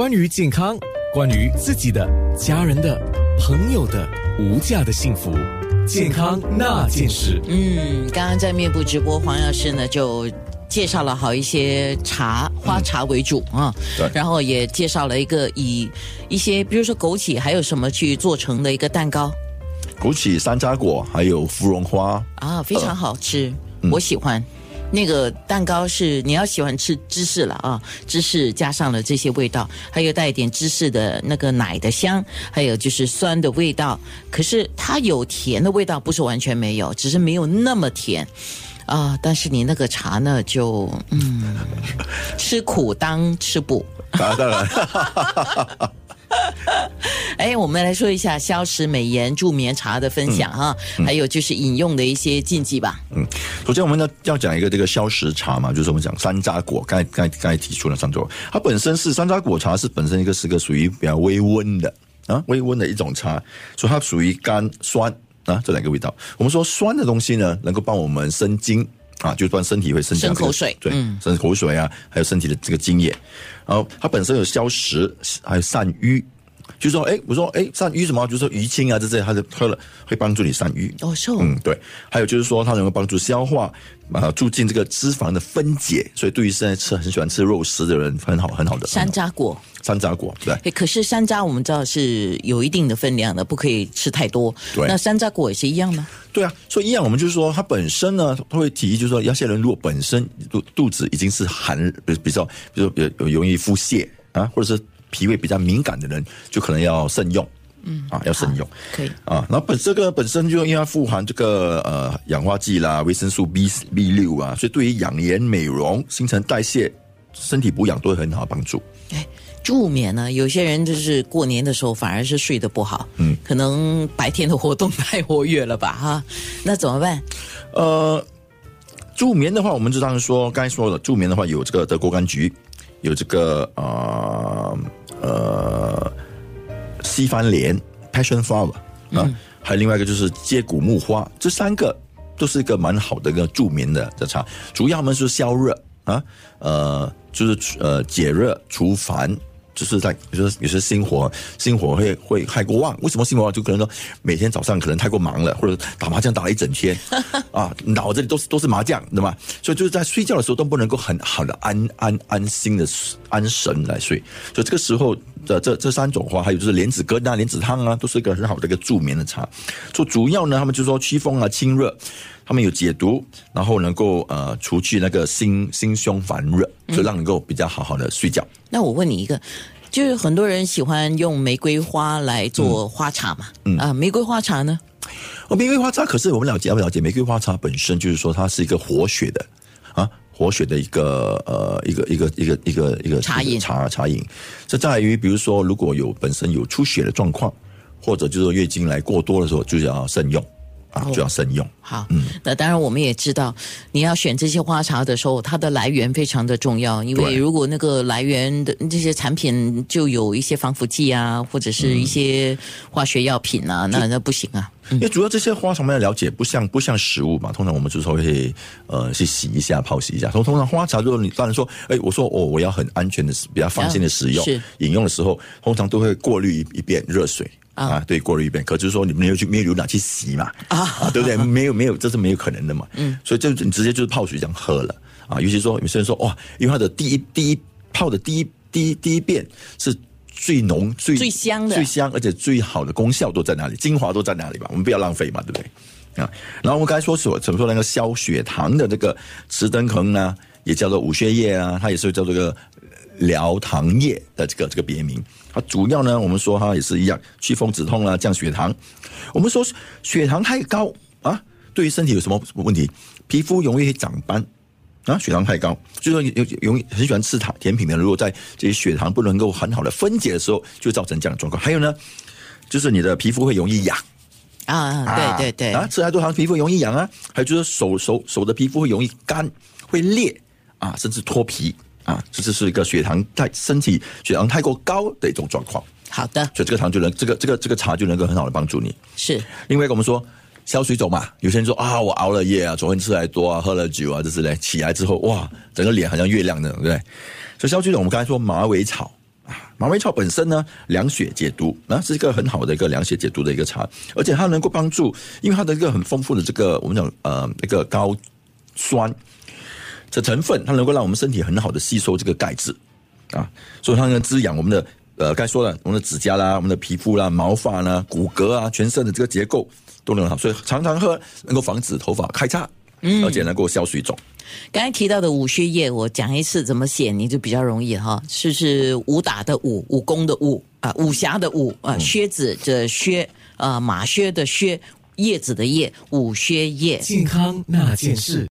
关于健康，关于自己的、家人的、朋友的无价的幸福，健康那件事。嗯，刚刚在面部直播，黄药师呢就介绍了好一些茶，花茶为主啊，对。然后也介绍了一个以一些比如说枸杞还有什么去做成的一个蛋糕。枸杞、山楂果还有芙蓉花，啊，非常好吃，嗯。我喜欢。那个蛋糕是你要喜欢吃芝士了啊，芝士加上了这些味道，还有带一点芝士的那个奶的香，还有就是酸的味道。可是它有甜的味道，不是完全没有，只是没有那么甜啊。但是你那个茶呢，就嗯，吃苦当吃补。当然，哎，我们来说一下消食美颜助眠茶的分享哈，还有就是饮用的一些禁忌吧。嗯，首先我们要要讲一个这个消食茶嘛，就是我们讲山楂果，刚才刚才刚才提出了山楂果，它本身是山楂果茶是本身一个是个属于比较微温的啊，微温的一种茶，所以它属于甘酸啊这两个味道。我们说酸的东西呢，能够帮我们生津啊，就算身体会生长这个生口水对，嗯生口水啊，还有身体的这个津液，然后它本身有消食，还有散瘀。就是说，哎，我说，哎，散瘀什么？就是说淤青啊，这些，它就喝了会帮助你散瘀。哦，是哦，嗯，对。还有就是说，它能够帮助消化，啊、促进这个脂肪的分解。所以对于现在吃很喜欢吃肉食的人，很好很好的。山楂果。山楂果，对。哎，可是山楂我们知道是有一定的分量的，不可以吃太多。对那山楂果也是一样吗？对啊，所以一样，我们就是说，它本身呢，它会提议，就是说，有些人如果本身肚肚子已经是寒，比比较，比如说比较容易腹泻啊，或者是脾胃比较敏感的人，就可能要慎用。嗯啊，要慎用。可以。啊，然后本这个本身就因为它富含这个呃氧化剂啦、维生素 B B 六啊，所以对于养颜美容、新陈代谢、身体补养都会很好的帮助。哎，助眠呢，有些人就是过年的时候反而是睡得不好，嗯，可能白天的活动太活跃了吧，哈，那怎么办？呃，助眠的话，我们就当然说，刚才说了，助眠的话有这个德国柑橘，有这个呃呃西番莲 （passion flower） 啊，还有另外一个就是接骨木花，这三个都是一个蛮好的一个助眠的的茶，主要们是消热啊，呃，就是呃解热除烦。就是在有时有些心火心火会会太过旺，为什么心火旺？就可能说每天早上可能太过忙了，或者打麻将打了一整天，啊，脑子里都是都是麻将，对吧？所以就是在睡觉的时候都不能够很好的安安安心的安神来睡。所以这个时候的这这三种花，还有就是莲子羹啊、莲子汤啊，都是一个很好的一个助眠的茶。所以主要呢，他们就说祛风啊、清热。他们有解毒，然后能够呃除去那个心心胸烦热，就让能够比较好好的睡觉。那我问你一个，就是很多人喜欢用玫瑰花来做花茶嘛，嗯啊，玫瑰花茶呢？哦，玫瑰花茶，可是我们了解要不了解？玫瑰花茶本身就是说它是一个活血的啊，活血的一个呃一个一个一个一个一个茶饮茶茶饮。这在于比如说如果有本身有出血的状况，或者就是月经来过多的时候，就要慎用就要慎用。好，那当然我们也知道，你要选这些花茶的时候，它的来源非常的重要，因为如果那个来源的这些产品就有一些防腐剂啊，或者是一些化学药品啊，那那不行啊。因为主要这些花茶我们要了解，不像不像食物嘛，通常我们就是说会呃去洗一下、泡洗一下。通通常花茶，如果你当然说，哎，我说哦，我要很安全的、比较放心的使用，饮用的时候，通常都会过滤一一遍热水。啊，对，过滤一遍，可就是说你没有去没有牛奶去洗嘛，啊，对不对？没有没有，这是没有可能的嘛，嗯，所以就你直接就是泡水这样喝了啊。尤其说有些人说哇，因为它的第一第一泡的第一第一第一遍是最浓最最香的最香，而且最好的功效都在哪里？精华都在哪里吧？我们不要浪费嘛，对不对？啊，然后我们刚才说所怎么说那个消血糖的这个池登藤呢，也叫做五血液啊，它也是叫做个疗糖液的这个这个别名。它主要呢，我们说它也是一样，祛风止痛啊，降血糖。我们说血糖太高啊，对于身体有什么什么问题？皮肤容易长斑。啊，血糖太高，就是说有有容易很喜欢吃糖甜品的，如果在这些血糖不能够很好的分解的时候，就造成这样的状况。还有呢，就是你的皮肤会容易痒，啊，对对对，啊，吃太多糖皮肤容易痒啊，还有就是手手手的皮肤会容易干，会裂啊，甚至脱皮啊，这就是一个血糖太身体血糖太过高的一种状况，好的，所以这个糖就能这个这个这个茶就能够很好的帮助你。是另外一个我们说消水肿嘛，有些人说啊，我熬了夜啊，昨天吃太多啊，喝了酒啊，这之类，起来之后哇，整个脸好像月亮的，对不对？所以消水肿，我们刚才说马尾草马尾草本身呢，凉血解毒，那是一个很好的一个凉血解毒的一个茶，而且它能够帮助，因为它的一个很丰富的这个我们讲呃那个高酸的成分，它能够让我们身体很好的吸收这个钙质啊，所以它能滋养我们的呃该说了我们的指甲啦、我们的皮肤啦、毛发啦、骨骼啊、全身的这个结构都能好，所以常常喝能够防止头发开叉，嗯，而且能够消水肿。刚才提到的武靴叶，我讲一次怎么写，你就比较容易哈。是是武打的武，武功的武啊，武侠的武啊，靴子的靴啊，马靴的靴，叶子的叶，武靴叶。健康那件事。